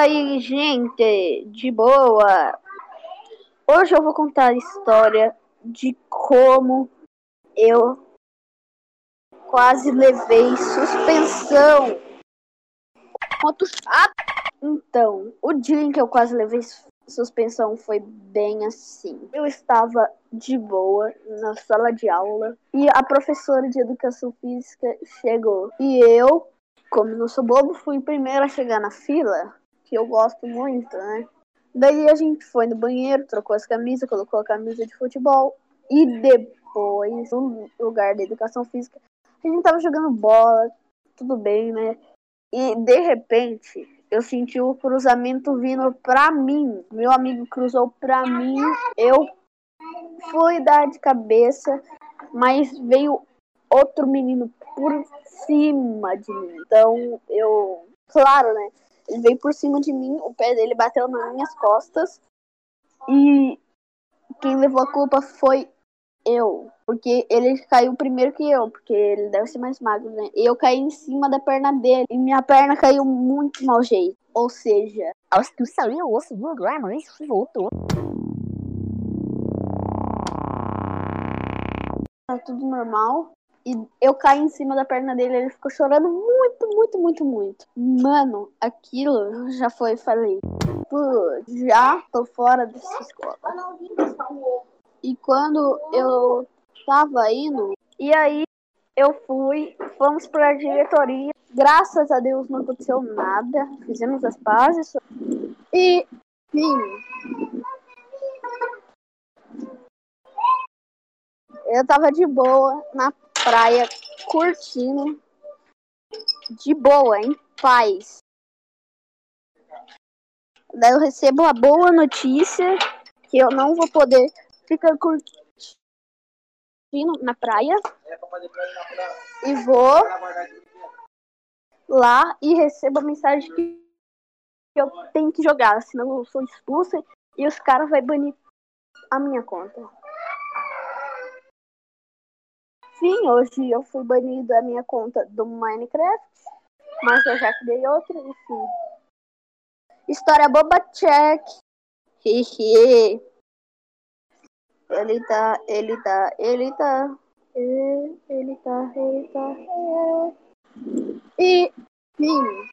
aí, gente? De boa? Hoje eu vou contar a história de como eu quase levei suspensão. Chato. Então, o dia em que eu quase levei suspensão foi bem assim. Eu estava de boa na sala de aula e a professora de educação física chegou. E eu, como não sou bobo, fui o primeiro a chegar na fila, que eu gosto muito, né? Daí a gente foi no banheiro, trocou as camisas, colocou a camisa de futebol e depois, no lugar da educação física, a gente tava jogando bola, tudo bem, né? E de repente, eu senti o cruzamento vindo pra mim. Meu amigo cruzou pra mim, eu fui dar de cabeça, mas veio outro menino por cima de mim. Então, eu, claro, né? Ele veio por cima de mim, o pé dele bateu nas minhas costas. E quem levou a culpa foi eu. Porque ele caiu primeiro que eu, porque ele deve ser mais magro, né? E eu caí em cima da perna dele. E minha perna caiu muito mal jeito. Ou seja, acho que saiu o osso do lugar, mas voltou. Tá tudo normal. E eu caí em cima da perna dele, ele ficou chorando muito, muito, muito, muito. Mano, aquilo já foi, falei, já tô fora dessa escola. E quando eu tava indo, e aí eu fui, fomos pra diretoria. Graças a Deus não aconteceu nada. Fizemos as pazes. E, enfim, eu tava de boa na praia, curtindo, de boa, em paz. Daí eu recebo a boa notícia que eu não vou poder ficar curtindo na praia. E vou lá e recebo a mensagem que eu tenho que jogar, senão eu sou expulsa e os caras vão banir a minha conta. Sim, hoje eu fui banido da minha conta do Minecraft, mas eu já criei outra, enfim. História boba check. Ele tá, ele tá, ele tá. Ele tá, ele tá. E, enfim,